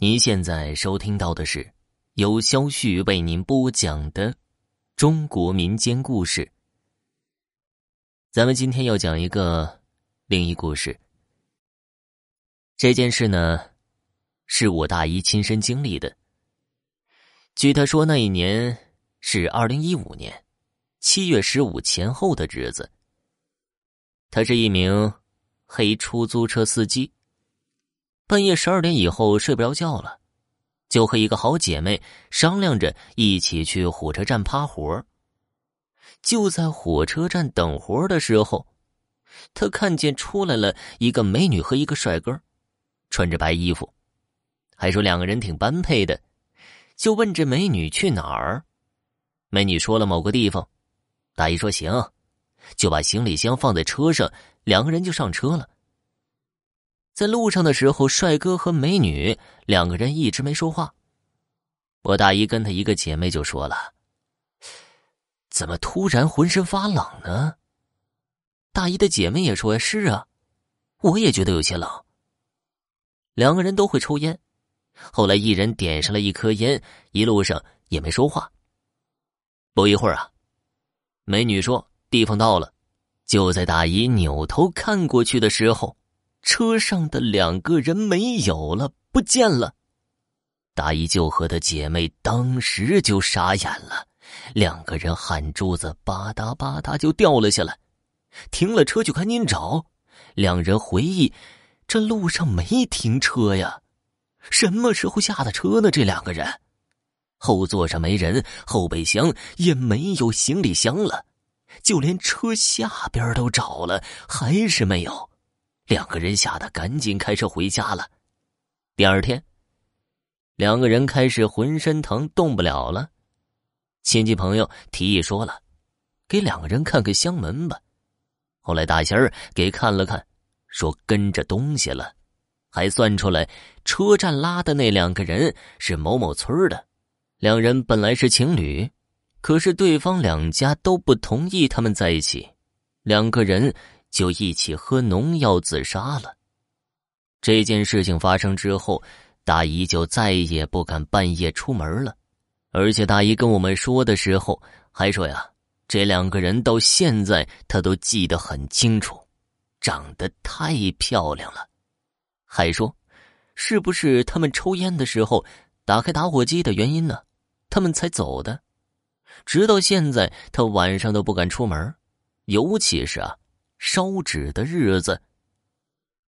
您现在收听到的是由肖旭为您播讲的中国民间故事。咱们今天要讲一个灵异故事。这件事呢，是我大姨亲身经历的。据她说，那一年是二零一五年七月十五前后的日子。他是一名黑出租车司机。半夜十二点以后睡不着觉了，就和一个好姐妹商量着一起去火车站趴活。就在火车站等活的时候，他看见出来了一个美女和一个帅哥，穿着白衣服，还说两个人挺般配的，就问这美女去哪儿。美女说了某个地方，大姨说行，就把行李箱放在车上，两个人就上车了。在路上的时候，帅哥和美女两个人一直没说话。我大姨跟她一个姐妹就说了：“怎么突然浑身发冷呢？”大姨的姐妹也说：“是啊，我也觉得有些冷。”两个人都会抽烟，后来一人点上了一颗烟，一路上也没说话。不一会儿啊，美女说：“地方到了。”就在大姨扭头看过去的时候。车上的两个人没有了，不见了。大姨舅和她姐妹当时就傻眼了，两个人汗珠子吧嗒吧嗒就掉了下来，停了车就赶紧找。两人回忆，这路上没停车呀，什么时候下的车呢？这两个人，后座上没人，后备箱也没有行李箱了，就连车下边都找了，还是没有。两个人吓得赶紧开车回家了。第二天，两个人开始浑身疼，动不了了。亲戚朋友提议说了，给两个人看看箱门吧。后来大仙儿给看了看，说跟着东西了，还算出来车站拉的那两个人是某某村的。两人本来是情侣，可是对方两家都不同意他们在一起。两个人。就一起喝农药自杀了。这件事情发生之后，大姨就再也不敢半夜出门了。而且大姨跟我们说的时候，还说呀，这两个人到现在她都记得很清楚，长得太漂亮了。还说，是不是他们抽烟的时候打开打火机的原因呢？他们才走的。直到现在，他晚上都不敢出门，尤其是啊。烧纸的日子，